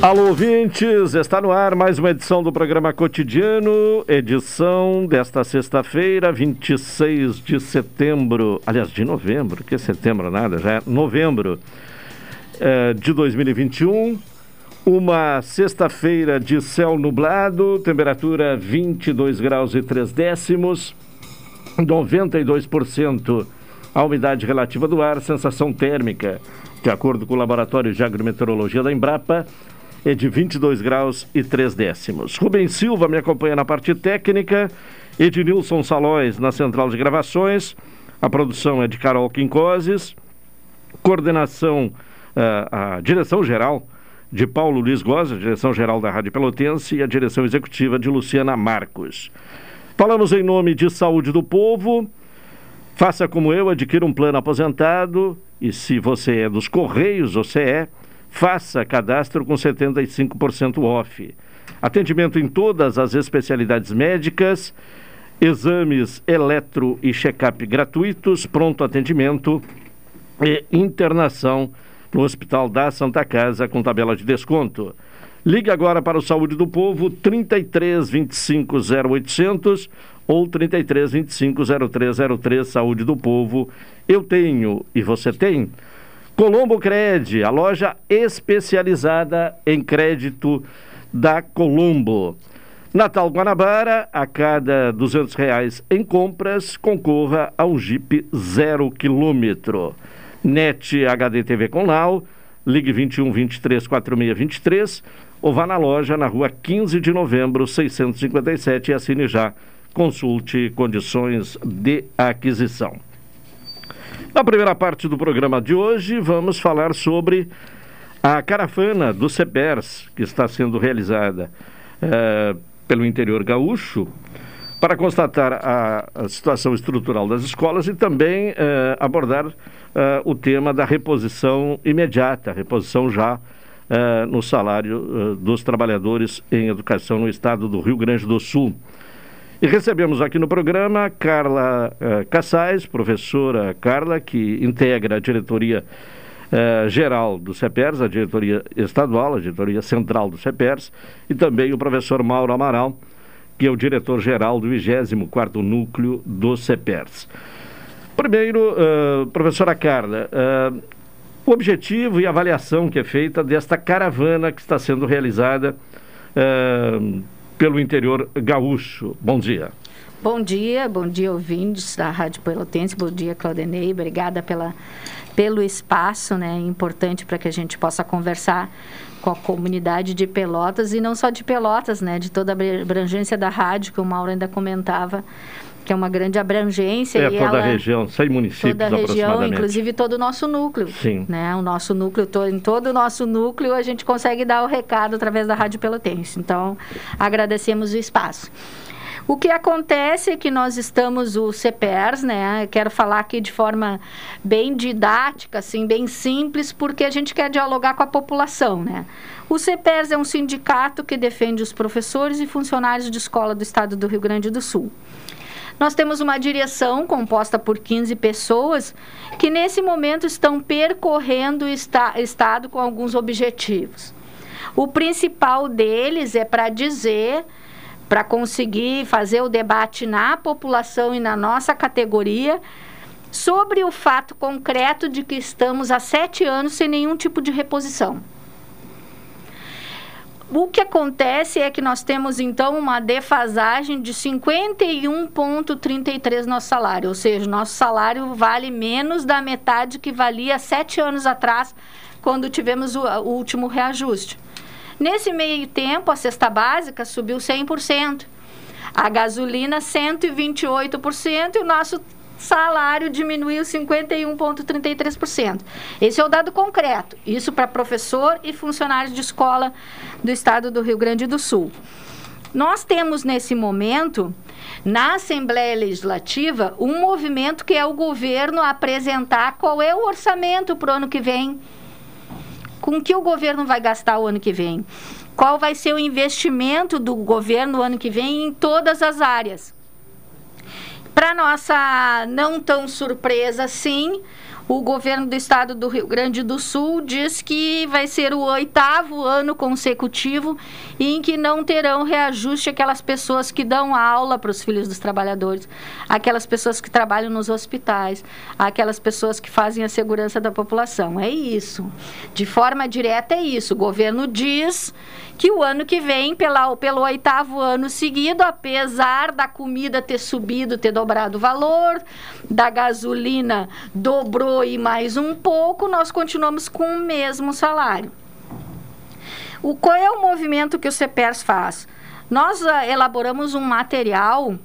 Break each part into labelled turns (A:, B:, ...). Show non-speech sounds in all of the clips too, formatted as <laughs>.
A: Alô, ouvintes! Está no ar mais uma edição do programa Cotidiano, edição desta sexta-feira, 26 de setembro, aliás, de novembro, que setembro nada, já é novembro é, de 2021. Uma sexta-feira de céu nublado, temperatura 22 graus e 3 décimos, 92% a umidade relativa do ar, sensação térmica, de acordo com o Laboratório de Agrometeorologia da Embrapa, é de 22 graus e 3 décimos. Rubens Silva me acompanha na parte técnica, Ednilson Salóis na central de gravações, a produção é de Carol Quincoses, coordenação, uh, a direção geral de Paulo Luiz Goza, direção geral da Rádio Pelotense, e a direção executiva de Luciana Marcos. Falamos em nome de Saúde do Povo. Faça como eu, adquira um plano aposentado e se você é dos Correios, você é, Faça cadastro com 75% off. Atendimento em todas as especialidades médicas, exames eletro e check-up gratuitos, pronto atendimento e internação no Hospital da Santa Casa com tabela de desconto. Ligue agora para o Saúde do Povo 33 25 0800 ou 33 25 0303 Saúde do Povo. Eu tenho e você tem. Colombo Cred, a loja especializada em crédito da Colombo. Natal Guanabara, a cada duzentos reais em compras, concorra a um Jeep zero quilômetro. NET HD TV com Lau, ligue 21 23 46 23 ou vá na loja na rua 15 de novembro 657 e assine já. Consulte condições de aquisição. Na primeira parte do programa de hoje, vamos falar sobre a caravana do CEPERS, que está sendo realizada é, pelo interior gaúcho, para constatar a, a, situação estrutural das escolas e também é, abordar é, o tema da reposição imediata, reposição já no salário dos trabalhadores em educação no estado do Rio Grande do Sul. E recebemos aqui no programa Carla uh, Cassais, professora Carla, que integra a diretoria uh, geral do CEPERS, a diretoria estadual, a diretoria central do CEPERS, e também o professor Mauro Amaral, que é o diretor-geral do 24º Núcleo do CEPERS. Primeiro, uh, professora Carla, o objetivo e avaliação que é feita desta caravana que está sendo realizada pelo interior gaúcho. Bom dia.
B: Bom dia, bom dia ouvintes da Rádio Pelotense, bom dia Claudenei, obrigada pela, pelo espaço, né, importante para que a gente possa conversar com a comunidade de Pelotas e não só de Pelotas, né, de toda a abrangência da rádio, que o Mauro ainda comentava, que é uma grande abrangência.
A: É, toda ela, a região, 100 municípios
B: Toda a região, inclusive todo o nosso núcleo. Sim. Né? O nosso núcleo, to, em todo o nosso núcleo, a gente consegue dar o recado através da Rádio Pelotense. Então, agradecemos o espaço. O que acontece é que nós estamos, o CPERS, né? quero falar aqui de forma bem didática, assim, bem simples, porque a gente quer dialogar com a população, né? O CPERS é um sindicato que defende os professores e funcionários de escola do estado do Rio Grande do Sul. Nós temos uma direção composta por 15 pessoas que nesse momento estão percorrendo o estado com alguns objetivos. O principal deles é para dizer, para conseguir fazer o debate na população e na nossa categoria sobre o fato concreto de que estamos há sete anos sem nenhum tipo de reposição. O que acontece é que nós temos então uma defasagem de 51,33 nosso salário, ou seja, nosso salário vale menos da metade que valia sete anos atrás, quando tivemos o, o último reajuste. Nesse meio tempo, a cesta básica subiu 100%. A gasolina 128% e o nosso salário diminuiu 51,33%. Esse é o dado concreto. Isso para professor e funcionários de escola do estado do Rio Grande do Sul. Nós temos nesse momento, na Assembleia Legislativa, um movimento que é o governo apresentar qual é o orçamento para o ano que vem. Com que o governo vai gastar o ano que vem? Qual vai ser o investimento do governo no ano que vem em todas as áreas? Para nossa não tão surpresa, sim, o governo do estado do Rio Grande do Sul diz que vai ser o oitavo ano consecutivo em que não terão reajuste aquelas pessoas que dão aula para os filhos dos trabalhadores, aquelas pessoas que trabalham nos hospitais, aquelas pessoas que fazem a segurança da população. É isso. De forma direta, é isso. O governo diz que o ano que vem, pela, pelo oitavo ano seguido, apesar da comida ter subido, ter dobrado o valor, da gasolina dobrou e mais um pouco, nós continuamos com o mesmo salário. O, qual é o movimento que o CEPERS faz? Nós uh, elaboramos um material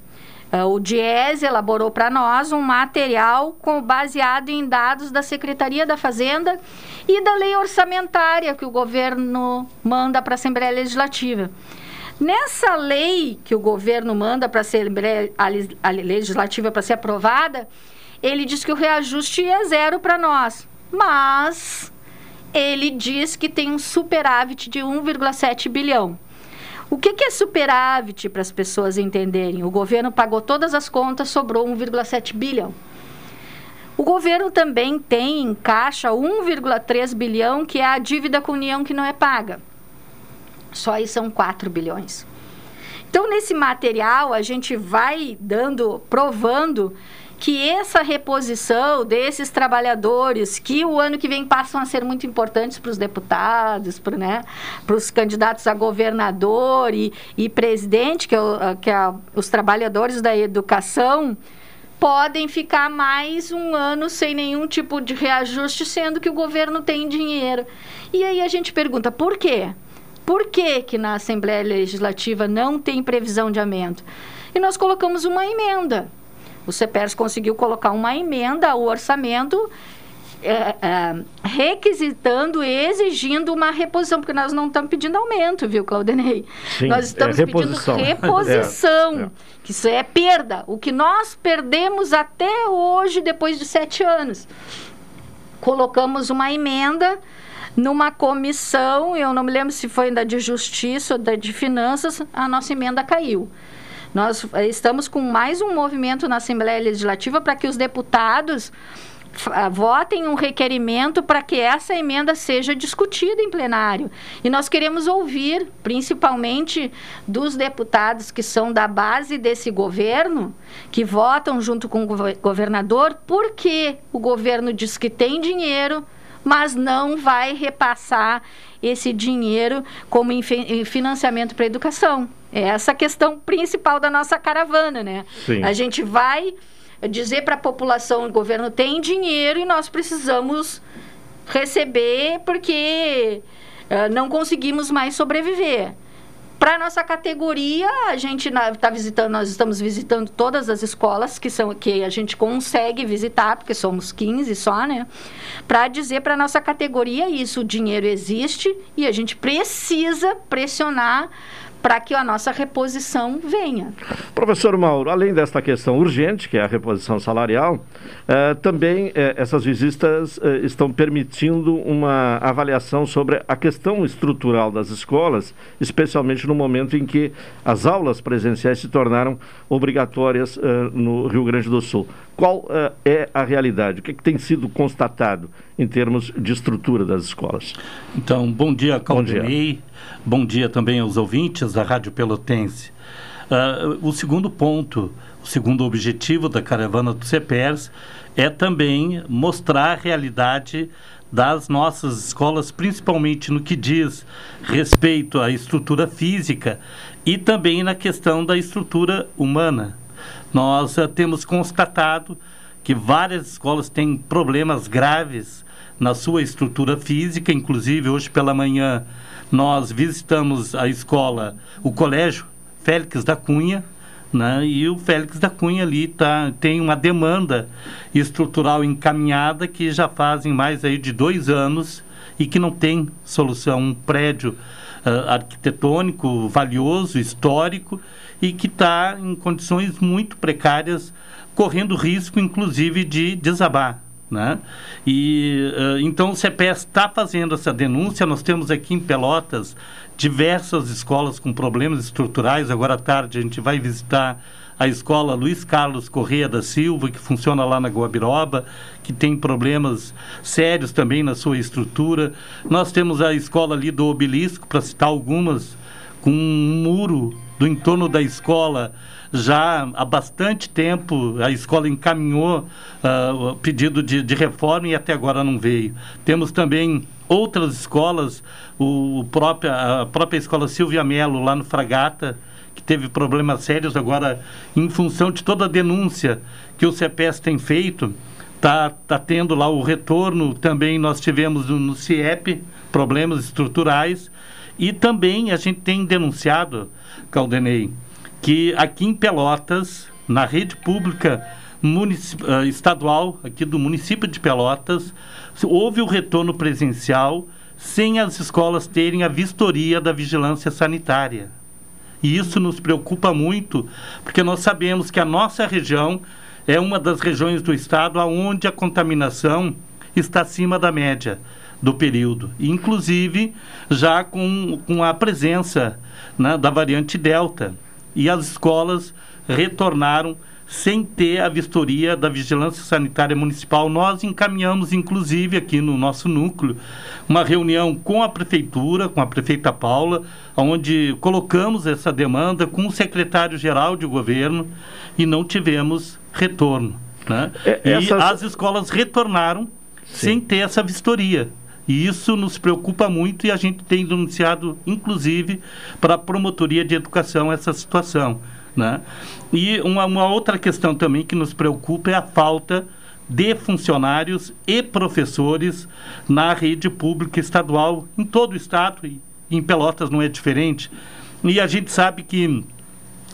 B: Uh, o DIES elaborou para nós um material com, baseado em dados da Secretaria da Fazenda e da lei orçamentária que o governo manda para a Assembleia Legislativa. Nessa lei que o governo manda para a Legislativa para ser aprovada, ele diz que o reajuste é zero para nós. Mas ele diz que tem um superávit de 1,7 bilhão. O que, que é superávit para as pessoas entenderem? O governo pagou todas as contas, sobrou 1,7 bilhão. O governo também tem em caixa 1,3 bilhão, que é a dívida com a União que não é paga. Só aí são 4 bilhões. Então, nesse material, a gente vai dando, provando que essa reposição desses trabalhadores, que o ano que vem passam a ser muito importantes para os deputados, para né, os candidatos a governador e, e presidente, que, é, que é os trabalhadores da educação, podem ficar mais um ano sem nenhum tipo de reajuste, sendo que o governo tem dinheiro. E aí a gente pergunta, por quê? Por que, que na Assembleia Legislativa não tem previsão de aumento? E nós colocamos uma emenda. O CEPERS conseguiu colocar uma emenda ao orçamento é, é, requisitando, exigindo uma reposição, porque nós não estamos pedindo aumento, viu, Claudinei? Sim, nós estamos é pedindo reposição, <laughs> é, é, que isso é perda. O que nós perdemos até hoje, depois de sete anos. Colocamos uma emenda numa comissão, eu não me lembro se foi da de Justiça ou da de Finanças, a nossa emenda caiu. Nós eh, estamos com mais um movimento na Assembleia Legislativa para que os deputados votem um requerimento para que essa emenda seja discutida em plenário. E nós queremos ouvir, principalmente dos deputados que são da base desse governo, que votam junto com o governador, porque o governo diz que tem dinheiro, mas não vai repassar esse dinheiro como financiamento para a educação. É essa a questão principal da nossa caravana, né? Sim. A gente vai dizer para a população, o governo tem dinheiro e nós precisamos receber porque uh, não conseguimos mais sobreviver. Para nossa categoria, a gente está visitando, nós estamos visitando todas as escolas que são que a gente consegue visitar, porque somos 15 só, né? Para dizer para nossa categoria isso, o dinheiro existe e a gente precisa pressionar para que a nossa reposição venha.
A: Professor Mauro, além desta questão urgente, que é a reposição salarial, eh, também eh, essas visitas eh, estão permitindo uma avaliação sobre a questão estrutural das escolas, especialmente no momento em que as aulas presenciais se tornaram obrigatórias no Rio Grande do Sul. Qual é a realidade? O que, é que tem sido constatado em termos de estrutura das escolas?
C: Então, bom dia, Caldenei. Bom dia. Bom dia também aos ouvintes da Rádio Pelotense. Uh, o segundo ponto, o segundo objetivo da caravana do CEPERS é também mostrar a realidade das nossas escolas, principalmente no que diz respeito à estrutura física e também na questão da estrutura humana. Nós uh, temos constatado que várias escolas têm problemas graves na sua estrutura física, inclusive hoje pela manhã nós visitamos a escola, o colégio Félix da Cunha, Né? E o Félix da Cunha ali tá, tem uma demanda estrutural encaminhada que já fazem mais aí de dois anos e que não tem solução. Um prédio uh, arquitetônico valioso, histórico, e que está em condições muito precárias, correndo risco, inclusive, de desabar. Né? E uh, então o CPS está fazendo essa denúncia. Nós temos aqui em Pelotas diversas escolas com problemas estruturais. Agora à tarde a gente vai visitar a escola Luiz Carlos Correia da Silva, que funciona lá na Guabiroba, que tem problemas sérios também na sua estrutura. Nós temos a escola ali do Obelisco, para citar algumas, com um muro do entorno da escola já há bastante tempo a escola encaminhou uh, o pedido de, de, reforma e até agora não veio. Temos também outras escolas, o, própria, a própria escola Silvia Melo, lá no Fragata, que teve problemas sérios agora, em função de toda a denúncia que o CEPES tem feito, está tá tendo lá o retorno. Também nós tivemos no, no CIEP problemas estruturais. E também a gente tem denunciado, Caldenei, que aqui em Pelotas, na rede pública uh, estadual, aqui do município de Pelotas, houve o retorno presencial sem as escolas terem a vistoria da vigilância sanitária. E isso nos preocupa muito, porque nós sabemos que a nossa região é uma das regiões do estado onde a contaminação está acima da média do período, inclusive já com, com a presença né, da variante Delta. E as escolas retornaram sem ter a vistoria da Vigilância Sanitária Municipal. Nós encaminhamos, inclusive, aqui no nosso núcleo, uma reunião com a Prefeitura, com a Prefeita Paula, onde colocamos essa demanda com o secretário-geral de governo e não tivemos retorno. Né? É, essas... E as escolas retornaram Sim. sem ter essa vistoria. E isso nos preocupa muito e a gente tem denunciado, inclusive, para a Promotoria de Educação essa situação. Né? E uma, uma outra questão também que nos preocupa é a falta de funcionários e professores na rede pública estadual em todo o estado e em Pelotas não é diferente. E a gente sabe que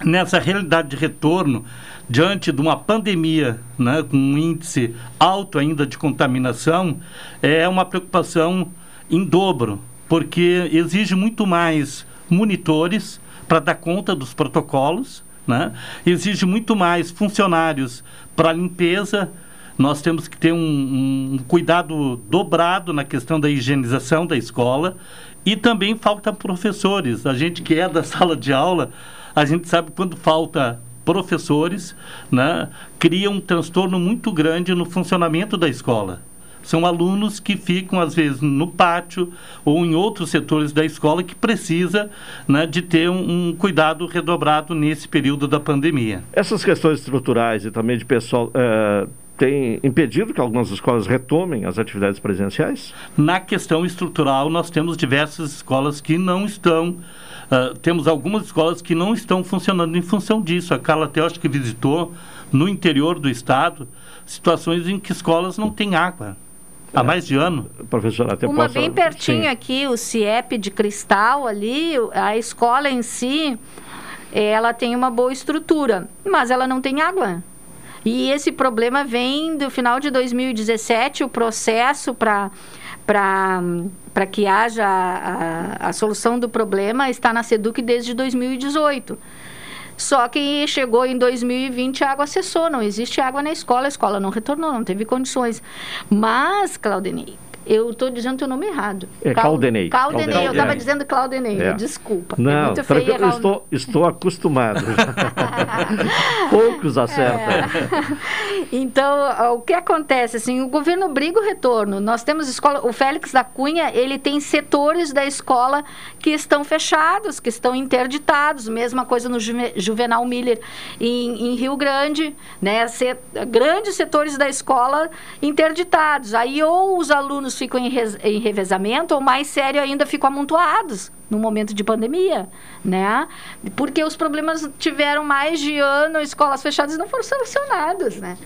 C: nessa realidade de retorno, diante de uma pandemia né, com um índice alto ainda de contaminação, é uma preocupação em dobro, porque exige muito mais monitores para dar conta dos protocolos, né? Exige muito mais funcionários para limpeza. Nós temos que ter um, um, cuidado dobrado na questão da higienização da escola e também falta professores. A gente que é da <laughs> sala de aula, a gente sabe quando falta professores, né, cria um transtorno muito grande no funcionamento da escola. São alunos que ficam, às vezes, no pátio ou em outros setores da escola que precisa né, de ter um, um, cuidado redobrado nesse período da pandemia.
A: Essas questões estruturais e também de pessoal. É tem impedido que algumas escolas retomem as atividades presenciais?
C: Na questão estrutural, nós temos diversas escolas que não estão. Uh, temos algumas escolas que não estão funcionando em função disso. A Carla até acho que visitou no interior do estado situações em que escolas não têm água. Há mais de ano.
B: Professora, até Uma posso... bem pertinho Sim. aqui, o CIEP de Cristal ali, a escola em si, ela tem uma boa estrutura, mas ela não tem água. E esse problema vem do final de 2017, o processo para para que haja a, a, solução do problema está na SEDUC desde 2018. Só que chegou em 2020 a água cessou, não existe água na escola, a escola não retornou, não teve condições. Mas, Claudinei, eu estou dizendo o teu nome errado.
A: É Caldenei.
B: Caldenei, Caldenei. eu estava dizendo Claudenei, é. desculpa.
A: É Não, é feio eu estou, estou acostumado. <laughs> Poucos acertam.
B: É. <laughs> Então, o que acontece? Assim, o governo briga o retorno. Nós temos escola, o Félix da Cunha, ele tem setores da escola que estão fechados, que estão interditados. Mesma coisa no Juvenal Miller em, em Rio Grande, né? Set, grandes setores da escola interditados. Aí ou os alunos ficam em, em revezamento, ou mais sério ainda, ficam amontoados no momento de pandemia, né? Porque os problemas tiveram mais de ano, escolas fechadas não foram solucionados, né?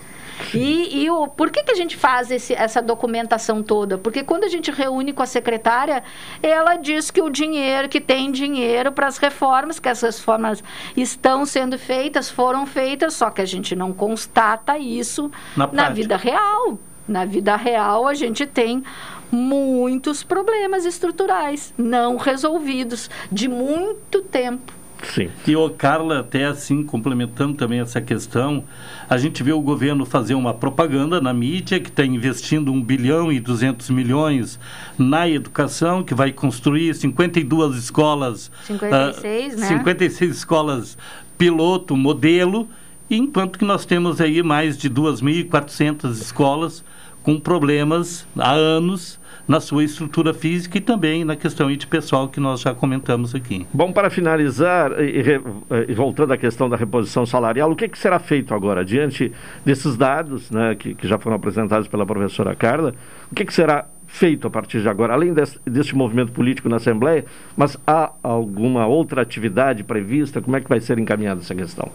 B: E, e o, por que, que a gente faz esse, essa documentação toda? Porque quando a gente reúne com a secretária, ela diz que o dinheiro, que tem dinheiro para as reformas, que essas reformas estão sendo feitas, foram feitas, só que a gente não constata isso na, na vida real. Na vida real, a gente tem muitos problemas estruturais não resolvidos de muito tempo.
C: Sim. E o Carla, até assim, complementando também essa questão, a gente vê o governo fazer uma propaganda na mídia que está investindo 1 bilhão e 200 milhões na educação, que vai construir 52 escolas.
B: 56, uh, né?
C: 56 escolas piloto, modelo, enquanto que nós temos aí mais de 2.400 escolas com problemas há anos na sua estrutura física e também na questão de pessoal que nós já comentamos aqui.
A: Bom, para finalizar, e, e, voltando à questão da reposição salarial, o que, que, será feito agora, diante desses dados né, que, que já foram apresentados pela professora Carla, o que, que será feito a partir de agora, além desse, movimento político na Assembleia, mas há alguma outra atividade prevista? Como é que vai ser encaminhada essa questão?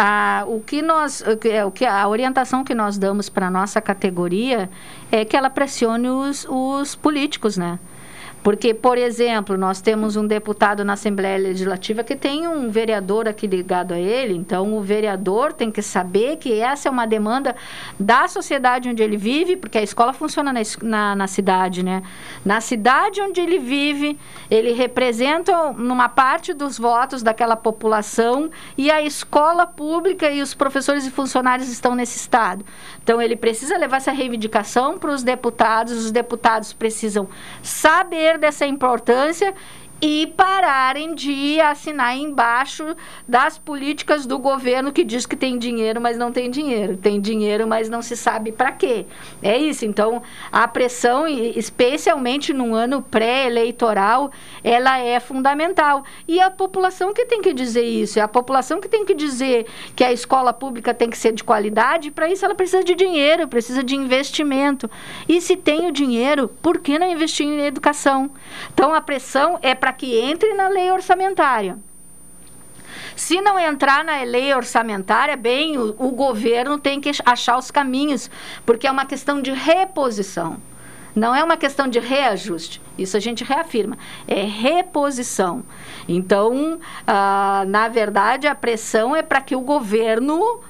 B: Ah, o que nós, é, o que a orientação que nós damos para nossa categoria é que ela pressione os, os políticos, né? Porque, por exemplo, nós temos um deputado na Assembleia Legislativa que tem um vereador aqui ligado a ele, então o vereador tem que saber que essa é uma demanda da sociedade onde ele vive, porque a escola funciona na, na, na cidade, né? Na cidade onde ele vive, ele representa numa parte dos votos daquela população e a escola pública e os professores e funcionários estão nesse estado. Então, ele precisa levar essa reivindicação para os deputados, os deputados precisam saber dessa importância e pararem de assinar embaixo das políticas do governo que diz que tem dinheiro, mas não tem dinheiro. Tem dinheiro, mas não se sabe para quê. É isso. Então, a pressão, especialmente num ano pré-eleitoral, ela é fundamental. E a população que tem que dizer isso, é a população que tem que dizer que a escola pública tem que ser de qualidade, para isso ela precisa de dinheiro, precisa de investimento. E se tem o dinheiro, por que não investir em educação? Então, a pressão é para para que entre na lei orçamentária. Se não entrar na lei orçamentária, bem, o, o, governo tem que achar os caminhos, porque é uma questão de reposição. Não é uma questão de reajuste. Isso a gente reafirma. É reposição. Então, ah, na verdade, a pressão é para que o governo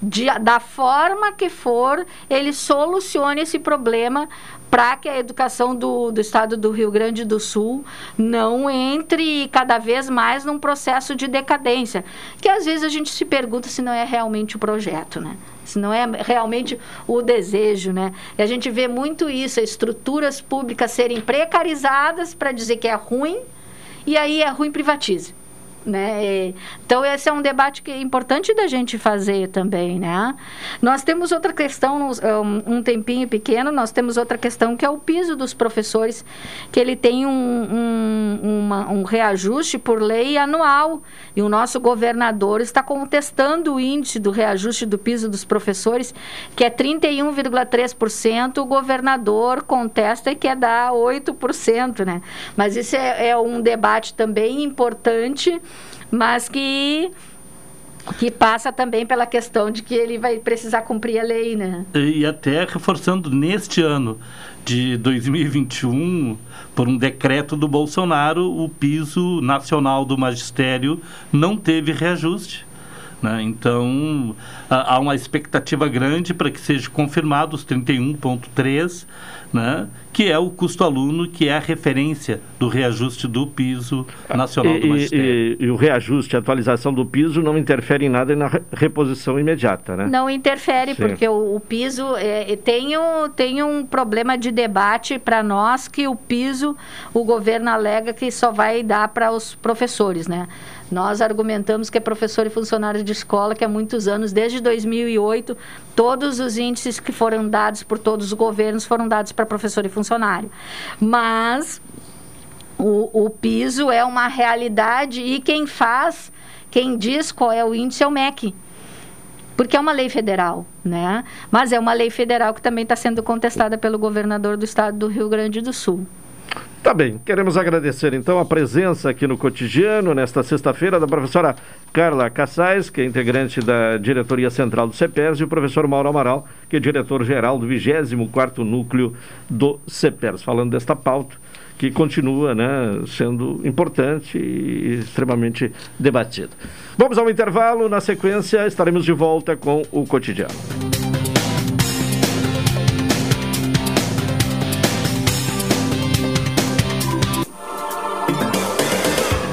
B: de, da forma que for, ele solucione esse problema para que a educação do, do estado do Rio Grande do Sul não entre cada vez mais num processo de decadência. Que às vezes a gente se pergunta se não é realmente o projeto, né? Se não é realmente o desejo, né? E a gente vê muito isso, estruturas públicas serem precarizadas para dizer que é ruim, e aí é ruim privatiza. Né? Então, esse é um debate que é importante da gente fazer também, né? Nós temos outra questão, um tempinho pequeno, nós temos outra questão que é o piso dos professores, que ele tem um, um, uma, um reajuste por lei anual, e o nosso governador está contestando o índice do reajuste do piso dos professores, que é 31,3%, o governador contesta e quer dar 8%, né? Mas isso é, é um debate também importante mas que que passa também pela questão de que ele vai precisar cumprir a lei, né?
C: E até reforçando neste ano de 2021, por um decreto do Bolsonaro, o piso nacional do magistério não teve reajuste. Né? Então, há uma expectativa grande para que seja confirmado os 31,3 né, que é o custo aluno, que é a referência do reajuste do piso nacional
A: e,
C: do magistério.
A: E, e, o reajuste, a atualização do piso não interfere em nada na reposição imediata, né?
B: Não interfere, Sim. porque o, o piso é, tem, um, tem um problema de debate para nós que o piso, o governo alega que só vai dar para os professores, né? Nós argumentamos que é professor e funcionário de escola que há muitos anos, desde 2008, todos os índices que foram dados por todos os governos foram dados para professor e funcionário. Mas o, o piso é uma realidade e quem faz, quem diz qual é o índice é o MEC porque é uma lei federal, né? Mas é uma lei federal que também está sendo contestada pelo governador do estado do Rio Grande do Sul.
A: Tá bem, queremos agradecer então a presença aqui no cotidiano, nesta sexta-feira, da professora Carla Cassais, que é integrante da diretoria central do CEPERS, e o professor Mauro Amaral, que é diretor-geral do 24 Núcleo do CEPERS, falando desta pauta que continua né, sendo importante e extremamente debatida. Vamos ao intervalo, na sequência estaremos de volta com o cotidiano.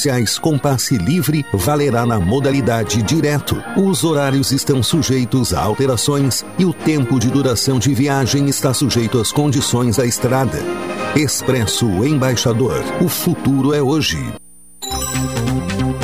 D: especiais com passe livre valerá na modalidade direto. Os horários estão sujeitos a alterações e o tempo de duração de viagem está sujeito às condições da estrada. Expresso Embaixador. O futuro é hoje.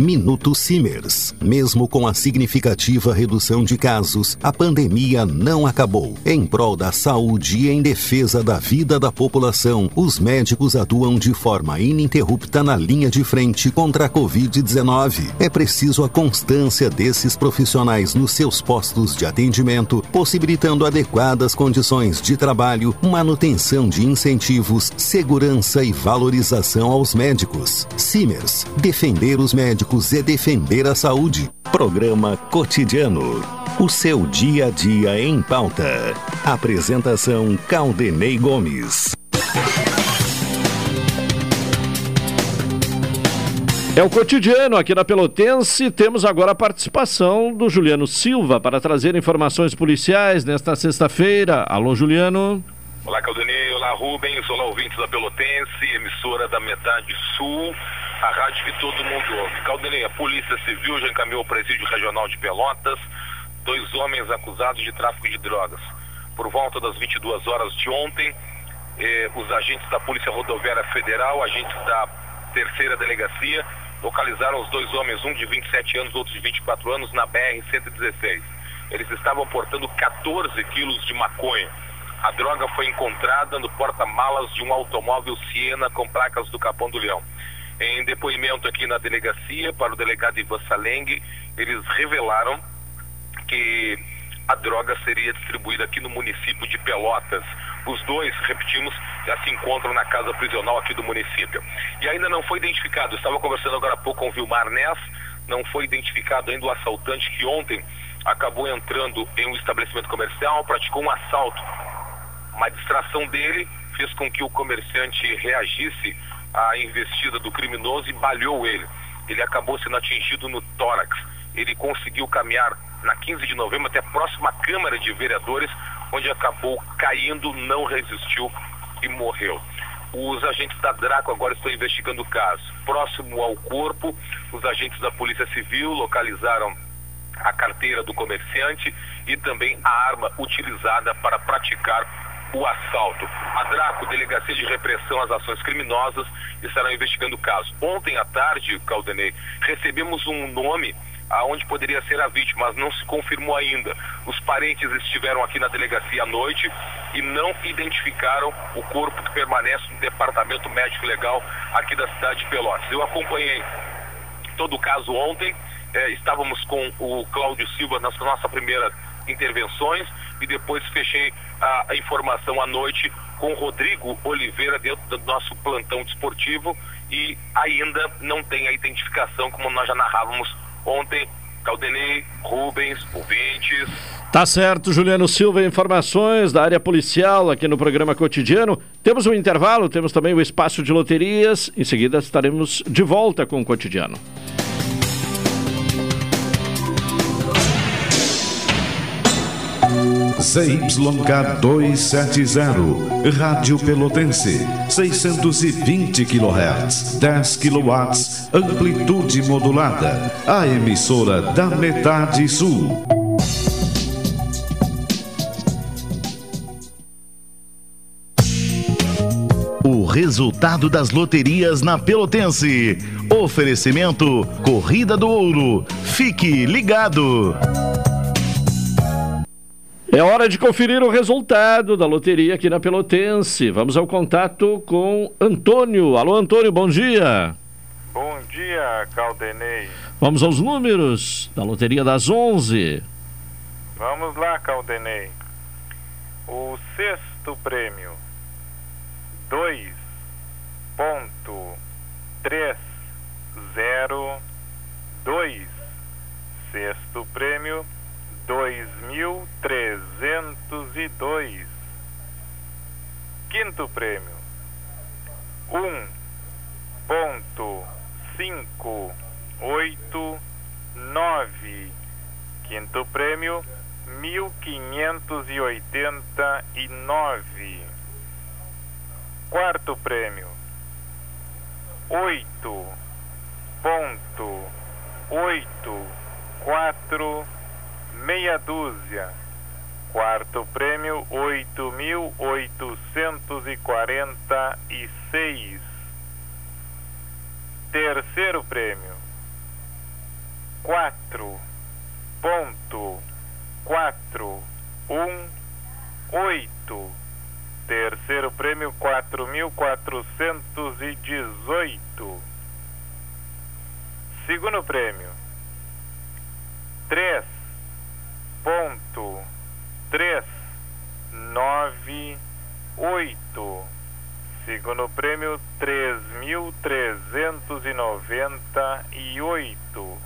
D: Minuto Simers. Mesmo com a significativa redução de casos, a pandemia não acabou. Em prol da saúde e em defesa da vida da população, os médicos atuam de forma ininterrupta na linha de frente contra a Covid-19. É preciso a constância desses profissionais nos seus postos de atendimento, possibilitando adequadas condições de trabalho, manutenção de incentivos, segurança e valorização aos médicos. Simers. Defender os médicos médicos e defender a saúde. Programa Cotidiano. O seu dia a dia em pauta. Apresentação Caldenei Gomes.
A: É o cotidiano aqui na Pelotense. Temos agora a participação do Juliano Silva para trazer informações policiais nesta sexta-feira. Alô, Juliano.
E: Olá, Caldenei. Olá, Rubens. Olá, ouvintes da Pelotense, emissora da Metade Sul, a rádio que todo mundo ouve. Caldenei, a Polícia Civil já encaminhou o presídio regional de Pelotas dois homens acusados de tráfico de drogas. Por volta das 22 horas de ontem, eh, os agentes da Polícia Rodoviária Federal, agentes da terceira delegacia, localizaram os dois homens, um de 27 anos, outro de 24 anos, na BR-116. Eles estavam portando 14 quilos de maconha. A droga foi encontrada no porta-malas de um automóvel Siena com placas do Capão do Leão. Em depoimento aqui na delegacia, para o delegado Ivan Saleng, eles revelaram que a droga seria distribuída aqui no município de Pelotas. Os dois, repetimos, já se encontram na casa prisional aqui do município. E ainda não foi identificado, estava conversando agora há pouco com o Vilmar Ness, não foi identificado ainda o assaltante que ontem acabou entrando em um estabelecimento comercial, praticou um assalto. Uma distração dele fez com que o comerciante reagisse à investida do criminoso e balhou ele. Ele acabou sendo atingido no tórax. Ele conseguiu caminhar na 15 de novembro até a próxima Câmara de Vereadores, onde acabou caindo, não resistiu e morreu. Os agentes da Draco agora estão investigando o caso. Próximo ao corpo, os agentes da Polícia Civil localizaram a carteira do comerciante e também a arma utilizada para praticar o assalto. A Draco, Delegacia de Repressão às Ações Criminosas, estará investigando o caso. Ontem à tarde, Caldenei, recebemos um nome aonde poderia ser a vítima, mas não se confirmou ainda. Os parentes estiveram aqui na delegacia à noite e não identificaram o corpo que permanece no departamento médico legal aqui da cidade de Pelotas. Eu acompanhei todo o caso ontem, eh, estávamos com o Cláudio Silva nas nossas primeiras intervenções e depois fechei a, informação à noite com Rodrigo Oliveira dentro do nosso plantão desportivo e ainda não tem a identificação como nós já narrávamos ontem. Caldenei, Rubens, ouvintes.
A: Tá certo, Juliano Silva, informações da área policial aqui no programa cotidiano. Temos um intervalo, temos também o espaço de loterias. Em seguida estaremos de volta com o cotidiano.
F: ZYK 270, Rádio Pelotense, 620 kHz, 10 kW, amplitude modulada, a emissora da metade sul. O resultado das loterias na Pelotense. Oferecimento Corrida do Ouro. Fique ligado.
A: É hora de conferir o resultado da loteria aqui na Pelotense. Vamos ao contato com Antônio. Alô, Antônio, bom dia.
G: Bom dia, Caldenei.
A: Vamos aos números da loteria das 11.
G: Vamos lá, Caldenei. O sexto prêmio: 2.302. Sexto prêmio: dois mil trezentos e dois. Quinto prêmio, um ponto cinco oito nove. Quinto prêmio, mil quinhentos e oitenta e nove. Quarto prêmio, oito ponto oito quatro meia dúzia. Quarto prêmio, oito mil oitocentos e quarenta e seis. Terceiro prêmio, quatro ponto quatro um oito. Terceiro prêmio, quatro mil quatrocentos e dezoito. Segundo prêmio, três ponto três nove oito. Segundo prêmio três mil trezentos e noventa e oito.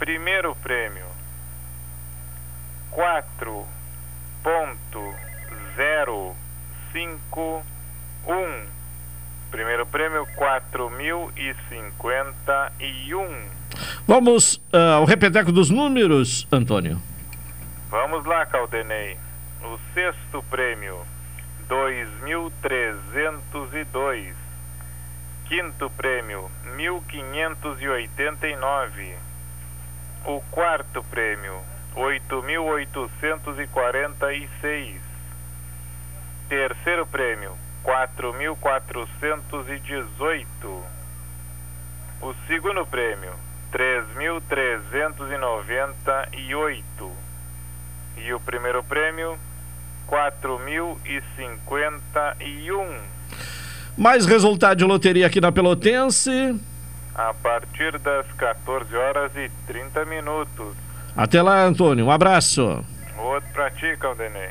G: Primeiro prêmio quatro ponto zero cinco um. Primeiro prêmio quatro mil e cinquenta e um
A: Vamos uh, ao repeteco dos números, Antônio.
G: Vamos lá, Caldenei. O sexto prêmio, dois mil trezentos e dois. Quinto prêmio, mil quinhentos e oitenta e nove. O quarto prêmio, oito mil oitocentos e quarenta e seis. Terceiro prêmio, quatro mil quatrocentos e dezoito. O segundo prêmio, três mil trezentos e noventa e oito. E o primeiro prêmio, quatro mil e cinquenta e um.
A: Mais resultado de loteria aqui na Pelotense.
G: A partir das 14 horas e 30 minutos.
A: Até lá, Antônio. Um abraço.
G: Outro pra ti, Caldenei.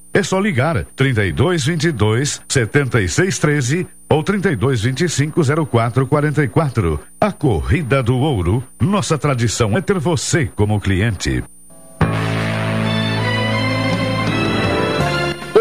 H: é só ligar 32 22 76 13 ou 32 25 04 44. A Corrida do Ouro. Nossa tradição é ter você como cliente.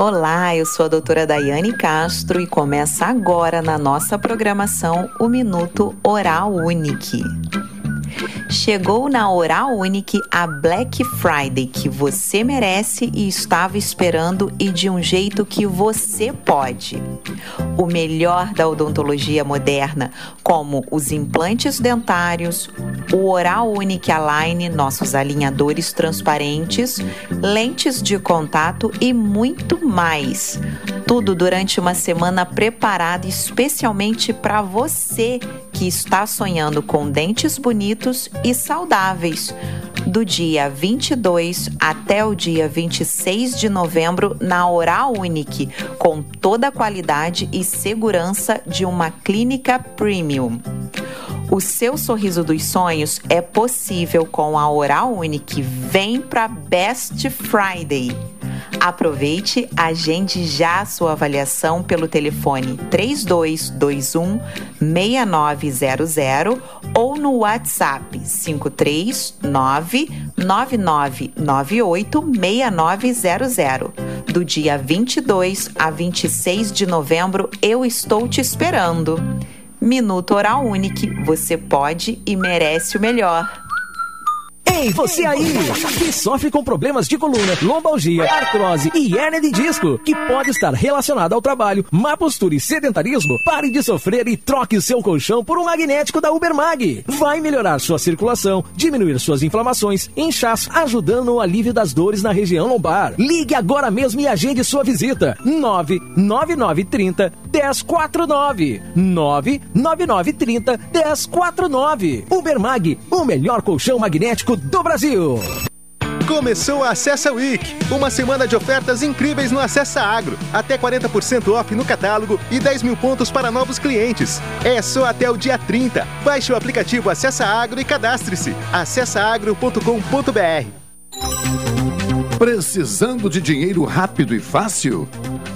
I: Olá, eu sou a doutora Daiane Castro e começa agora na nossa programação o Minuto Oral Unique. Chegou na Oral Unique a Black Friday que você merece e estava esperando e de um jeito que você pode. O melhor da odontologia moderna, como os implantes dentários, o Oral Unique Align, nossos alinhadores transparentes, lentes de contato e muito mais. Tudo durante uma semana preparada especialmente para você que está sonhando com dentes bonitos e saudáveis. Do dia 22 até o dia 26 de novembro na Oral Unique, com toda a qualidade e segurança de uma clínica premium. O seu sorriso dos sonhos é possível com a Oral Unique. Vem para Best Friday. Aproveite, agende já a sua avaliação pelo telefone 3221 6900 ou no WhatsApp 539 9998 6900. Do dia 22 a 26 de novembro, eu estou te esperando. Minuto Oral Unique, você pode e merece o melhor.
J: Ei, você aí que sofre com problemas de coluna, lombalgia, artrose e hernia de disco, que pode estar relacionado ao trabalho, má postura e sedentarismo, pare de sofrer e troque seu colchão por um magnético da Ubermag. Vai melhorar sua circulação, diminuir suas inflamações, inchaço, ajudando no alívio das dores na região lombar. Ligue agora mesmo e agende sua visita. 99930 1049 99930 1049 Ubermag, o melhor colchão magnético do Brasil.
K: Começou a Acessa Week, uma semana de ofertas incríveis no Acessa Agro. Até 40% off no catálogo e 10 mil pontos para novos clientes. É só até o dia 30. Baixe o aplicativo Acessa Agro e cadastre-se. acessaagro.com.br
L: Precisando de dinheiro rápido e fácil?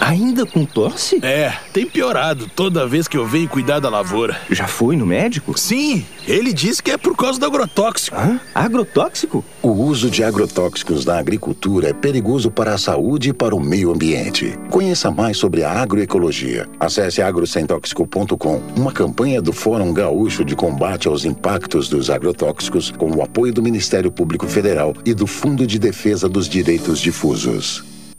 M: Ainda com tosse?
N: É, tem piorado toda vez que eu venho cuidar da lavoura.
M: Já foi no médico?
N: Sim, ele disse que é por causa do agrotóxico.
M: Hã? Agrotóxico?
O: O uso de agrotóxicos na agricultura é perigoso para a saúde e para o meio ambiente. Conheça mais sobre a agroecologia. Acesse agrosemtóxico.com, uma campanha do Fórum Gaúcho de Combate aos Impactos dos Agrotóxicos, com o apoio do Ministério Público Federal e do Fundo de Defesa dos Direitos Difusos.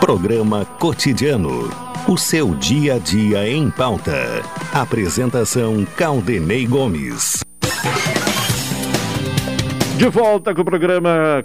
D: Programa Cotidiano. O seu dia a dia em pauta. Apresentação Caldenei Gomes.
A: De volta com o programa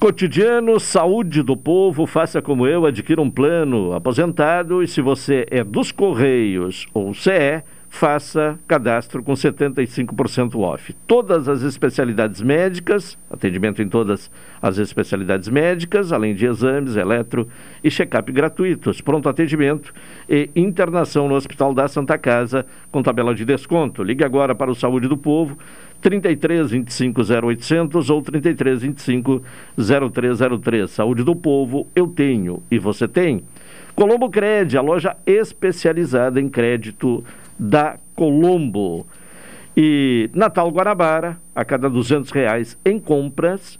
A: Cotidiano Saúde do Povo. Faça como eu, adquira um plano aposentado e se você é dos Correios ou CE, faça cadastro com 75% off. Todas as especialidades médicas, atendimento em todas as especialidades médicas, além de exames, eletro e check-up gratuitos, pronto atendimento e internação no Hospital da Santa Casa com tabela de desconto. Ligue agora para o Saúde do Povo 33 25 0800 ou 33 25 0303. Saúde do Povo, eu tenho e você tem. Colombo Cred, a loja especializada em crédito da Colombo. E Natal Guarabara, a cada 200 reais em compras,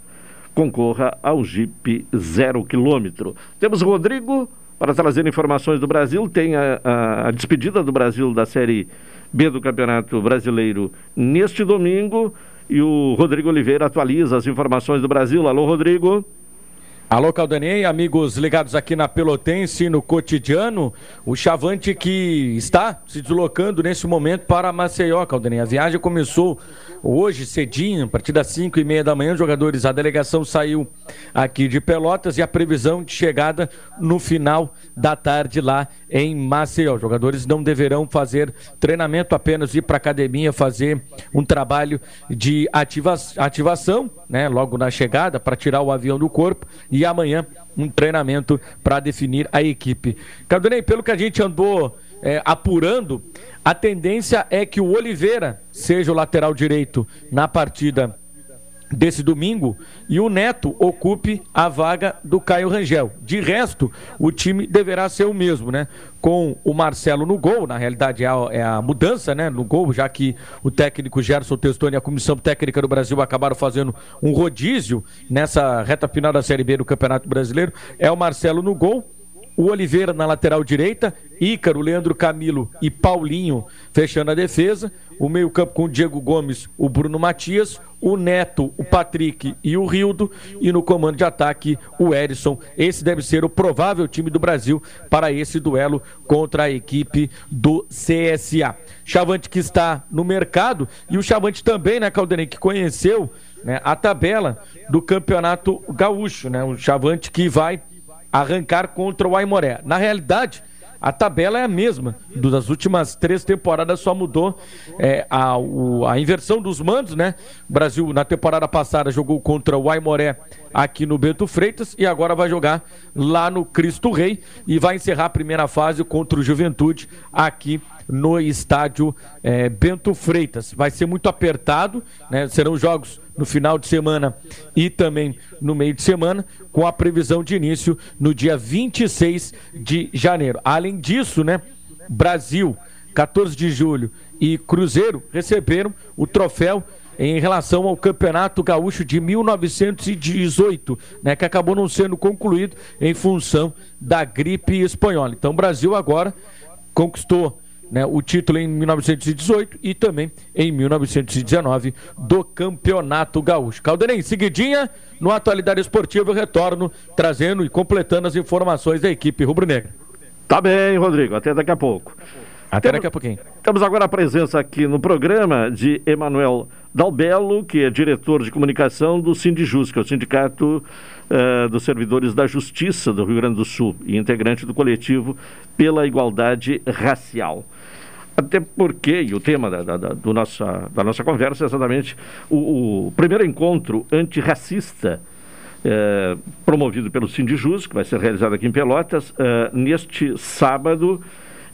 A: concorra ao Jeep zero quilômetro. Temos Rodrigo para trazer informações do Brasil. Tem a, a, a, despedida do Brasil da Série B do Campeonato Brasileiro neste domingo. E o Rodrigo Oliveira atualiza as informações do Brasil. Alô, Rodrigo.
P: Alô, Caldanei, amigos ligados aqui na Pelotense, no cotidiano. O Chavante que está se deslocando nesse momento para Maceió, Caldanei. A viagem começou hoje, cedinho, a partir das 5 e meia da manhã. Os jogadores, a delegação saiu aqui de Pelotas e a previsão de chegada no final da tarde lá em Maceió. Os jogadores não deverão fazer treinamento, apenas ir para a academia fazer um trabalho de ativa ativação, né, logo na chegada, para tirar o avião do corpo e e amanhã um treinamento para definir a equipe. Cardonei, pelo que a gente andou é, apurando, a tendência é que o Oliveira seja o lateral direito na partida desse domingo e o Neto ocupe a vaga do Caio Rangel. De resto, o time deverá ser o mesmo, né? Com o Marcelo no gol, na realidade é a, é a mudança, né? No gol, já que o técnico Gerson Testoni e a comissão técnica do Brasil acabaram fazendo um rodízio nessa reta final da Série B do Campeonato Brasileiro. É o Marcelo no gol, o Oliveira na lateral direita, Ícaro, Leandro Camilo e Paulinho fechando a defesa. O meio-campo com o Diego Gomes, o Bruno Matias, o Neto, o Patrick e o Rildo. E no comando de ataque, o Erisson. Esse deve ser o provável time do Brasil para esse duelo contra a equipe do CSA. Chavante que está no mercado e o Chavante também, né, Caldenei, que conheceu né, a tabela do Campeonato Gaúcho, né? O Chavante que vai arrancar contra o Aimoré. Na realidade, a tabela é a mesma. Das últimas três temporadas só mudou é, a, o, a inversão dos mandos, né? O Brasil, na temporada passada, jogou contra o Aimoré aqui no Bento Freitas e agora vai jogar lá no Cristo Rei e vai encerrar a primeira fase contra o Juventude aqui no estádio é, Bento Freitas. Vai ser muito apertado, né? Serão jogos no final de semana e também no meio de semana, com a previsão de início no dia 26 de janeiro. Além disso, né, Brasil, 14 de julho e Cruzeiro receberam o troféu em relação ao Campeonato Gaúcho de 1918, né, que acabou não sendo concluído em função da gripe espanhola. Então, o Brasil agora conquistou né, o título em 1918 e também em 1919 do Campeonato Gaúcho. Caldenei, seguidinha, no Atualidade Esportiva eu retorno trazendo e completando as informações da equipe rubro-negra.
A: Tá bem, Rodrigo, até daqui a pouco.
P: Até temos, daqui a pouquinho.
A: Temos agora a presença aqui no programa de Emanuel Dalbello, que é diretor de comunicação do Sindijus, que é o Sindicato uh, dos Servidores da Justiça do Rio Grande do Sul e integrante do coletivo pela Igualdade Racial. Até porque, e o tema da, da, do nossa, da nossa conversa é exatamente o, o primeiro encontro antirracista é, promovido pelo Sindijus, que vai ser realizado aqui em Pelotas, é, neste sábado,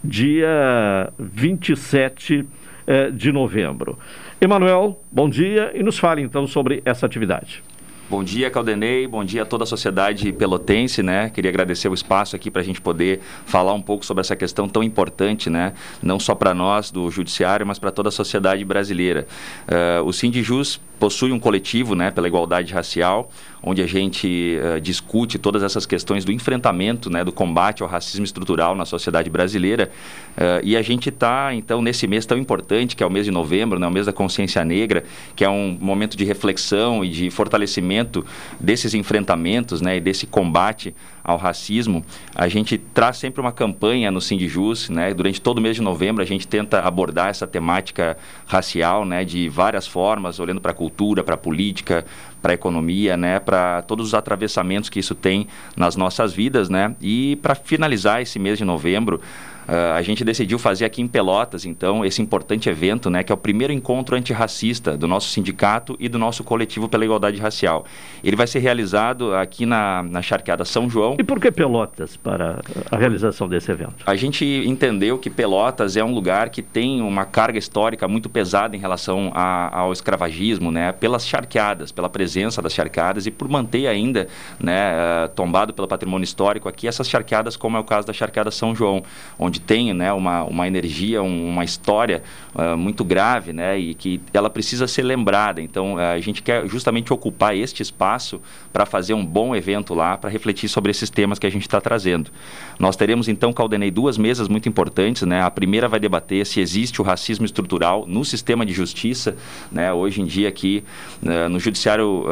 A: dia 27 é, de novembro. Emanuel, bom dia e nos fale então sobre essa atividade.
Q: Bom dia, Caldenei. Bom dia a toda a sociedade pelotense, né? Queria agradecer o espaço aqui para a gente poder falar um pouco sobre essa questão tão importante, né? Não só para nós do judiciário, mas para toda a sociedade brasileira. Uh, o Sindijus possui um coletivo, né, pela igualdade racial, onde a gente uh, discute todas essas questões do enfrentamento, né, do combate ao racismo estrutural na sociedade brasileira. Uh, e a gente está, então, nesse mês tão importante, que é o mês de novembro, né, o mês da consciência negra, que é um momento de reflexão e de fortalecimento desses enfrentamentos, né, e desse combate ao racismo, a gente traz sempre uma campanha no Sindijus, né? Durante todo o mês de novembro a gente tenta abordar essa temática racial, né? De várias formas, olhando para a cultura, para a política, para a economia, né? Para todos os atravessamentos que isso tem nas nossas vidas, né? E para finalizar esse mês de novembro, Uh, a gente decidiu fazer aqui em Pelotas, então, esse importante evento, né, que é o primeiro encontro antirracista do nosso sindicato e do nosso coletivo pela igualdade racial. Ele vai ser realizado aqui na, na Charqueada São João.
A: E por que Pelotas para a realização desse evento?
Q: A gente entendeu que Pelotas é um lugar que tem uma carga histórica muito pesada em relação a, ao escravagismo, né, pelas charqueadas, pela presença das charqueadas e por manter ainda, né, uh, tombado pelo patrimônio histórico aqui essas charqueadas, como é o caso da Charqueada São João, onde onde tem né, uma, uma energia, um, uma história uh, muito grave né, e que ela precisa ser lembrada. Então, uh, a gente quer justamente ocupar este espaço para fazer um bom evento lá, para refletir sobre esses temas que a gente está trazendo. Nós teremos, então, Caldenei, duas mesas muito importantes. Né? A primeira vai debater se existe o racismo estrutural no sistema de justiça. Né? Hoje em dia, aqui uh, no Judiciário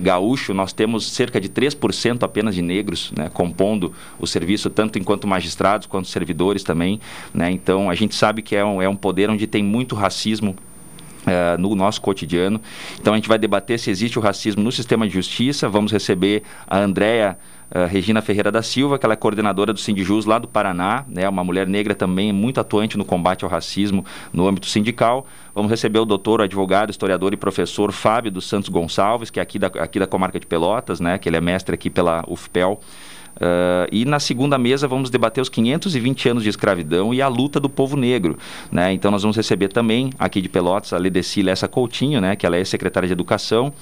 Q: Gaúcho, nós temos cerca de 3% apenas de negros né, compondo o serviço, tanto enquanto magistrados quanto servidores também, né? Então a gente sabe que é um, é um poder onde tem muito racismo Uh, no nosso cotidiano. Então a gente vai debater se existe o racismo no sistema de justiça. Vamos receber a Andrea uh, Regina Ferreira da Silva, que ela é coordenadora do Sindijus lá do Paraná, né, uma mulher negra também muito atuante no combate ao racismo no âmbito sindical. Vamos receber o doutor, advogado, historiador e professor Fábio dos Santos Gonçalves, que é aqui da, aqui da comarca de Pelotas, né, que ele é mestre aqui pela UFPEL. Uh, e na segunda mesa vamos debater os 520 anos de escravidão e a luta do povo negro. Né? Então nós vamos receber também aqui de Pelotas a Ledeci Lessa Coutinho, né? que ela é secretária de Educação,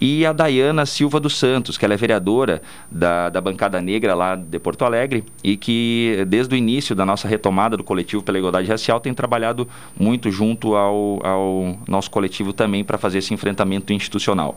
Q: e a Dayana Silva dos Santos, que ela é vereadora da, da bancada negra lá de Porto Alegre e que desde o início da nossa retomada do coletivo pela igualdade racial tem trabalhado muito junto ao, ao nosso coletivo também para fazer esse enfrentamento institucional.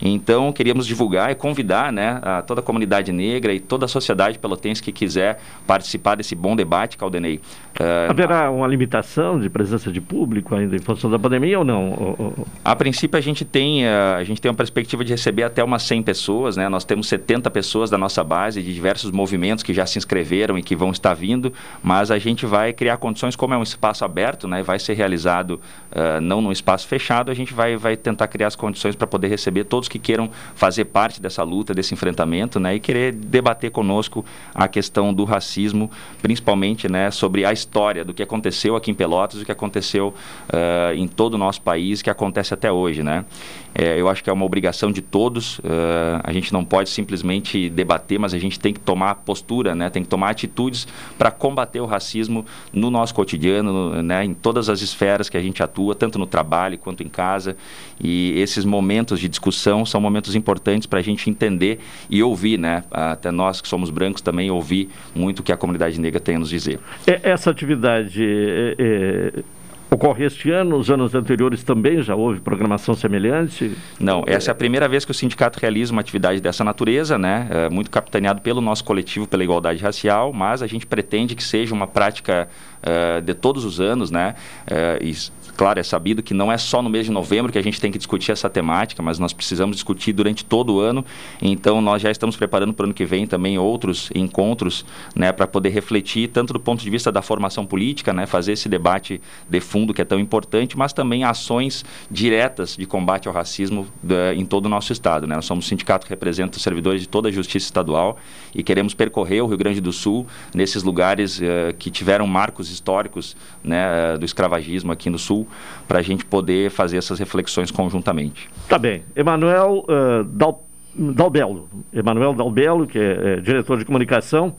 Q: Então queríamos divulgar e convidar né, a toda a comunidade negra e toda toda a sociedade pelotense que quiser participar desse bom debate, Caldenei.
A: Uh, Haverá uma limitação de presença de público ainda em função da pandemia ou não?
Q: A princípio, a gente tem, uh, a gente tem uma perspectiva de receber até umas 100 pessoas, né? Nós temos 70 pessoas da nossa base, de diversos movimentos que já se inscreveram e que vão estar vindo, mas a gente vai criar condições, como é um espaço aberto, né? Vai ser realizado uh, não num espaço fechado, a gente vai, vai tentar criar as condições para poder receber todos que queiram fazer parte dessa luta, desse enfrentamento, né? E querer debater conosco a questão do racismo, principalmente, né? Sobre a história do que aconteceu aqui em Pelotas, o que aconteceu uh, em todo o nosso país, que acontece até hoje, né? É, eu acho que é uma obrigação de todos. Uh, a gente não pode simplesmente debater, mas a gente tem que tomar postura, né? Tem que tomar atitudes para combater o racismo no nosso cotidiano, né? Em todas as esferas que a gente atua, tanto no trabalho quanto em casa. E esses momentos de discussão são momentos importantes para a gente entender e ouvir, né? Até nós que somos brancos também ouvir muito o que a comunidade negra tem a nos dizer.
A: É, essa atividade é, é Ocorre este ano, os anos anteriores também já houve programação semelhante?
Q: Não, essa é a primeira vez que o sindicato realiza uma atividade dessa natureza, né? É muito capitaneado pelo nosso coletivo pela igualdade racial, mas a gente pretende que seja uma prática uh, de todos os anos, né? Uh, e Claro, é sabido que não é só no mês de novembro que a gente tem que discutir essa temática, mas nós precisamos discutir durante todo o ano. Então, nós já estamos preparando para o ano que vem também outros encontros, né, para poder refletir tanto do ponto de vista da formação política, né, fazer esse debate de fundo que é tão importante, mas também ações diretas de combate ao racismo da, em todo o nosso estado. Né? Nós somos um sindicato que representa os servidores de toda a justiça estadual e queremos percorrer o Rio Grande do Sul nesses lugares uh, que tiveram marcos históricos né, uh, do escravagismo aqui no Sul para a gente poder fazer essas reflexões conjuntamente.
A: Tá bem. Emanuel uh, Dal, Dalbelo, Emanuel Dalbelo, que é, é diretor de comunicação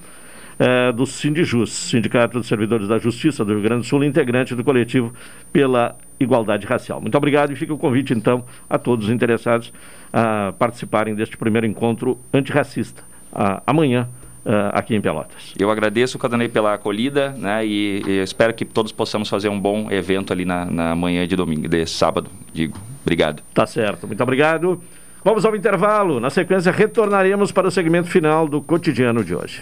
A: é, do Sindijus, Sindicato dos Servidores da Justiça do Rio Grande do Sul, integrante do coletivo pela igualdade racial. Muito obrigado e fica o convite, então, a todos os interessados a participarem deste primeiro encontro antirracista, amanhã, uh, aqui em Pelotas.
Q: Eu agradeço, Cadanei, pela acolhida né, e, e, espero que todos possamos fazer um bom evento ali na, na manhã de domingo, de sábado, digo. Obrigado.
A: Tá certo, muito obrigado. Vamos ao intervalo. Na sequência, retornaremos para o segmento final do cotidiano de hoje.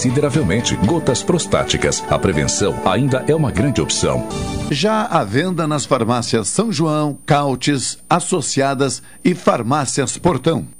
R: consideravelmente gotas prostáticas. A prevenção ainda é uma grande opção.
L: Já à venda nas farmácias São João, Cautes, Associadas e Farmácias Portão.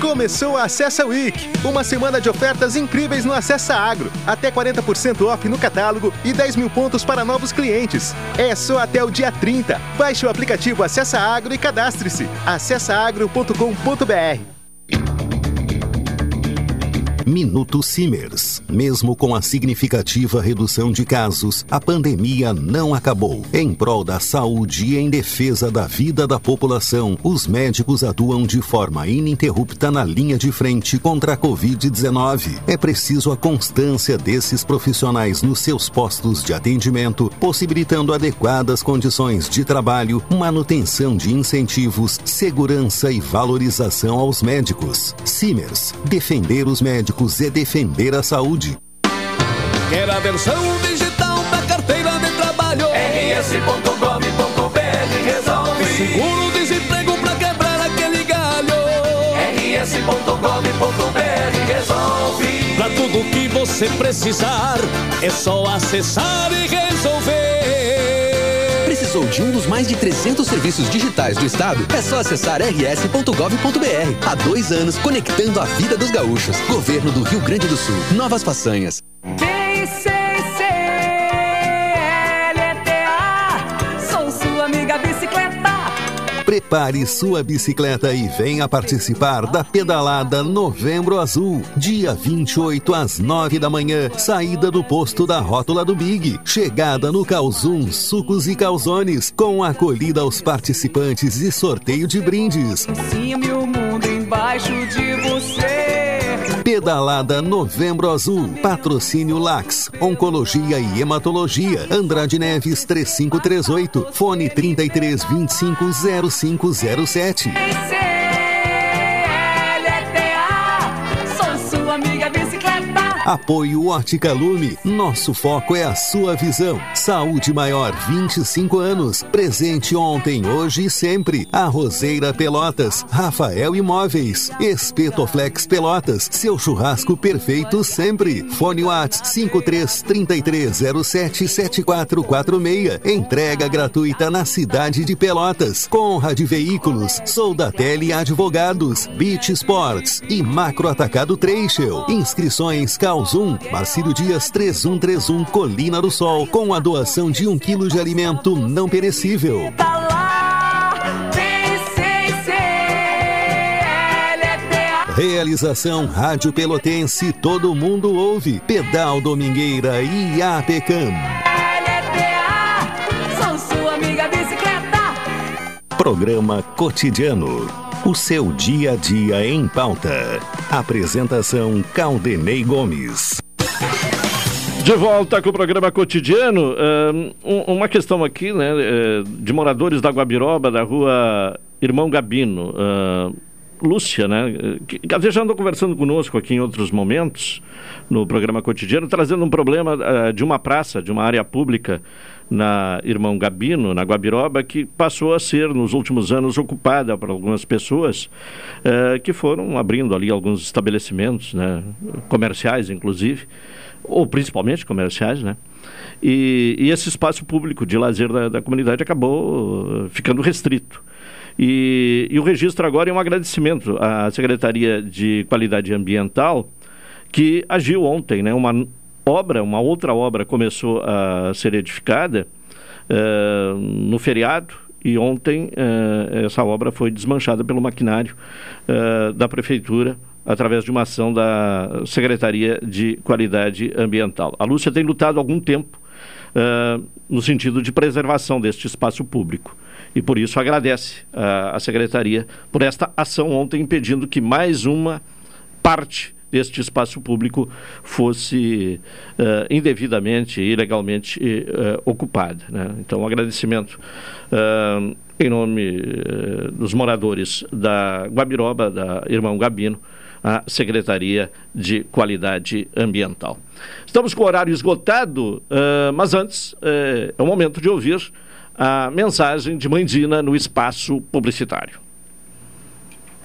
K: Começou a Acessa Week, uma semana de ofertas incríveis no Acessa Agro. Até 40% off no catálogo e 10 mil pontos para novos clientes. É só até o dia 30. Baixe o aplicativo Acessa Agro e cadastre-se. acessaagro.com.br
D: Minuto Simers. Mesmo com a significativa redução de casos, a pandemia não acabou. Em prol da saúde e em defesa da vida da população, os médicos atuam de forma ininterrupta na linha de frente contra a Covid-19. É preciso a constância desses profissionais nos seus postos de atendimento, possibilitando adequadas condições de trabalho, manutenção de incentivos, segurança e valorização aos médicos. Simers. Defender os médicos é defender a saúde.
S: Quer a versão digital da carteira de trabalho? rs.gov.br resolve. Seguro-desemprego pra quebrar aquele galho? rs.gov.br resolve. Pra tudo que você precisar, é só acessar e resolver.
T: Precisou de um dos mais de 300 serviços digitais do Estado? É só acessar rs.gov.br. Há dois anos, conectando a vida dos gaúchos. Governo do Rio Grande do Sul. Novas façanhas.
D: Prepare sua bicicleta e venha participar da pedalada Novembro Azul, dia 28 às 9 da manhã, saída do posto da rótula do Big, chegada no Calzum Sucos e Calzones, com acolhida aos participantes e sorteio de brindes.
S: Cima e o mundo embaixo de você.
D: Pedalada Novembro Azul. Patrocínio Lax. Oncologia e Hematologia. Andrade Neves 3538. Fone 33250507.
S: Sou sua amiga bicicleta.
D: Apoio Ótica Lume. Nosso foco é a sua visão. Saúde Maior 25 anos. Presente ontem, hoje e sempre. A Roseira Pelotas. Rafael Imóveis. Espetoflex Pelotas. Seu churrasco perfeito sempre. Fone Whats 5333077446. Entrega gratuita na cidade de Pelotas. Conrad Veículos. Soldatelli Advogados. Beach Sports. E Macro Atacado Treixel. Inscrições Cal Zoom, Marcílio Dias 3131 Colina do Sol, com a doação de um quilo de alimento não perecível. Realização Rádio Pelotense, todo mundo ouve. Pedal Domingueira e Apecam.
S: Sou sua amiga bicicleta.
D: Programa Cotidiano. O seu dia a dia em pauta. Apresentação Caldenei Gomes.
A: De volta com o programa cotidiano, um, uma questão aqui, né, eh, de moradores da Guabiroba, da rua Irmão Gabino. Lúcia, né, que já andou conversando conosco aqui em outros momentos, no programa cotidiano, trazendo um problema uh, de uma praça, de uma área pública na Irmão Gabino, na Guabiroba, que passou a ser, nos últimos anos, ocupada por algumas pessoas uh, que foram abrindo ali alguns estabelecimentos, né, comerciais, inclusive, ou principalmente comerciais, né? E, e esse espaço público de lazer da, da comunidade acabou uh, ficando restrito. E, e, o registro agora é um agradecimento à Secretaria de Qualidade Ambiental, que agiu ontem, né? Uma obra, uma outra obra começou a ser edificada uh, no feriado, e ontem uh, essa obra foi desmanchada pelo maquinário uh, da Prefeitura através de uma ação da Secretaria de Qualidade Ambiental. A Lúcia tem lutado algum tempo no sentido de preservação deste espaço público e por isso agradece a Secretaria por esta ação ontem impedindo que mais uma parte deste espaço público fosse uh, indevidamente, ilegalmente uh, ocupada. Né? Então, um agradecimento uh, em nome dos moradores da Guabiroba, da Irmão Gabino, a Secretaria de Qualidade Ambiental. Estamos com o horário esgotado, mas antes é o momento de ouvir a mensagem de Mandina no espaço publicitário.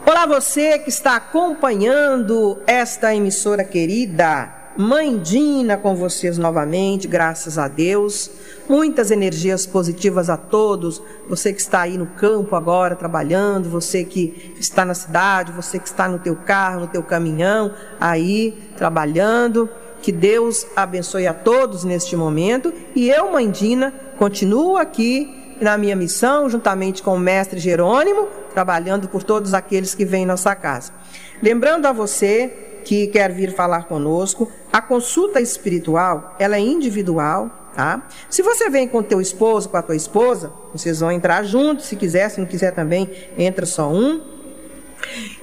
U: Olá, você que está acompanhando esta emissora querida. Mãe Dina com vocês novamente, graças a Deus. Muitas energias positivas a todos. Você que está aí no campo agora trabalhando, você que está na cidade, você que está no teu carro, no teu caminhão, aí trabalhando. Que Deus abençoe a todos neste momento. E eu, Mãe Dina, continuo aqui na minha missão, juntamente com o mestre Jerônimo, trabalhando por todos aqueles que vêm em nossa casa. Lembrando a você que quer vir falar conosco, a consulta espiritual, ela é individual, tá? Se você vem com teu esposo, com a tua esposa, vocês vão entrar juntos, se quiser, se não quiser também, entra só um.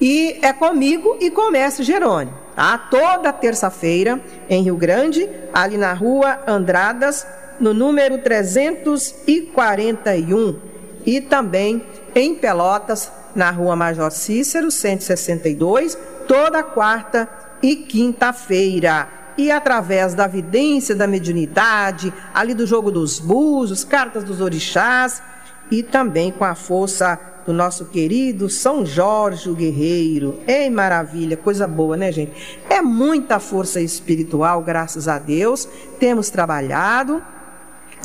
U: E é comigo e com o mestre Jerônimo, tá? Toda terça-feira em Rio Grande, ali na rua Andradas, no número 341. E também em Pelotas, na rua Major Cícero, 162, toda quarta e quinta-feira. E através da vidência, da mediunidade, ali do jogo dos búzios, cartas dos orixás, e também com a força do nosso querido São Jorge o Guerreiro. Ei, maravilha, coisa boa, né, gente? É muita força espiritual, graças a Deus. Temos trabalhado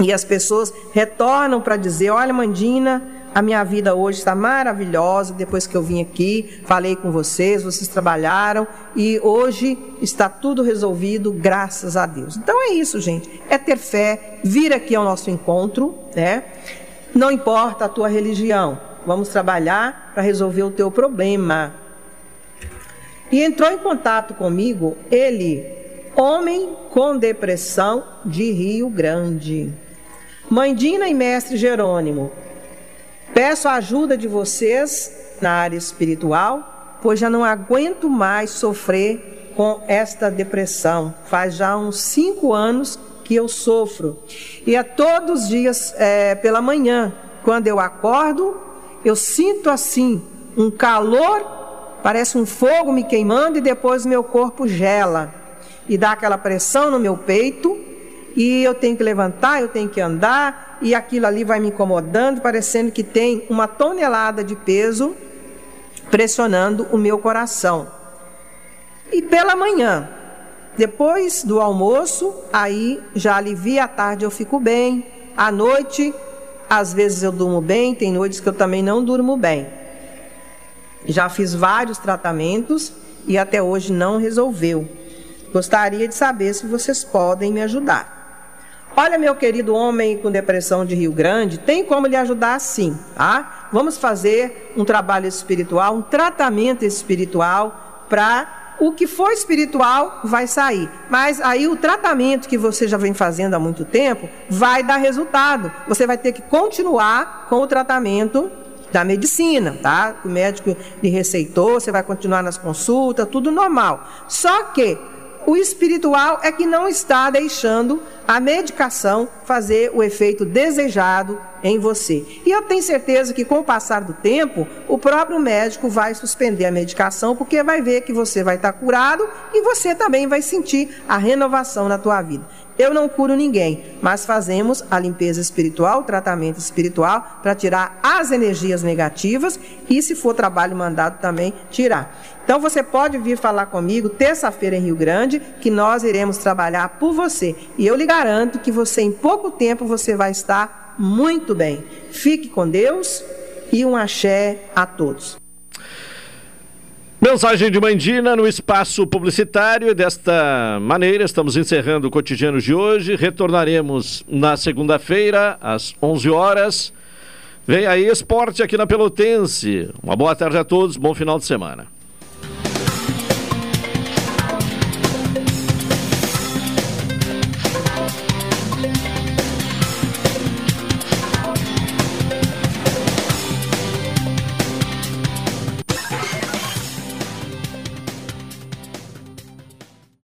U: e as pessoas retornam para dizer: olha, Mandina, a minha vida hoje está maravilhosa. Depois que eu vim aqui, falei com vocês, vocês trabalharam e hoje está tudo resolvido, graças a Deus. Então é isso, gente. É ter fé, vir aqui ao nosso encontro, né? Não importa a tua religião, vamos trabalhar para resolver o teu problema. E entrou em contato comigo ele, homem com depressão de Rio Grande. Mãe Dina e mestre Jerônimo, Peço a ajuda de vocês na área espiritual, pois já não aguento mais sofrer com esta depressão. Faz já uns cinco anos que eu sofro. E é todos os dias é, pela manhã, quando eu acordo, eu sinto assim um calor, parece um fogo me queimando e depois meu corpo gela e dá aquela pressão no meu peito e eu tenho que levantar, eu tenho que andar, e aquilo ali vai me incomodando, parecendo que tem uma tonelada de peso pressionando o meu coração. E pela manhã, depois do almoço, aí já alivia, à tarde eu fico bem, à noite, às vezes eu durmo bem, tem noites que eu também não durmo bem. Já fiz vários tratamentos e até hoje não resolveu. Gostaria de saber se vocês podem me ajudar. Olha, meu querido homem com depressão de Rio Grande, tem como lhe ajudar sim, tá? Vamos fazer um trabalho espiritual, um tratamento espiritual para o que for espiritual vai sair. Mas aí o tratamento que você já vem fazendo há muito tempo vai dar resultado. Você vai ter que continuar com o tratamento da medicina, tá? O médico lhe receitou, você vai continuar nas consultas, tudo normal. Só que o espiritual é que não está deixando a medicação fazer o efeito desejado em você. E eu tenho certeza que com o passar do tempo, o próprio médico vai suspender a medicação porque vai ver que você vai estar curado e você também vai sentir a renovação na tua vida. Eu não curo ninguém, mas fazemos a limpeza espiritual, o tratamento espiritual para tirar as energias negativas e se for trabalho mandado também tirar. Então você pode vir falar comigo terça-feira em Rio Grande, que nós iremos trabalhar por você. E eu lhe garanto que você em pouco tempo você vai estar muito bem. Fique com Deus e um axé a todos.
A: Mensagem de Mandina no espaço publicitário. Desta maneira, estamos encerrando o cotidiano de hoje. Retornaremos na segunda-feira, às 11 horas. Vem aí esporte aqui na Pelotense. Uma boa tarde a todos, bom final de semana.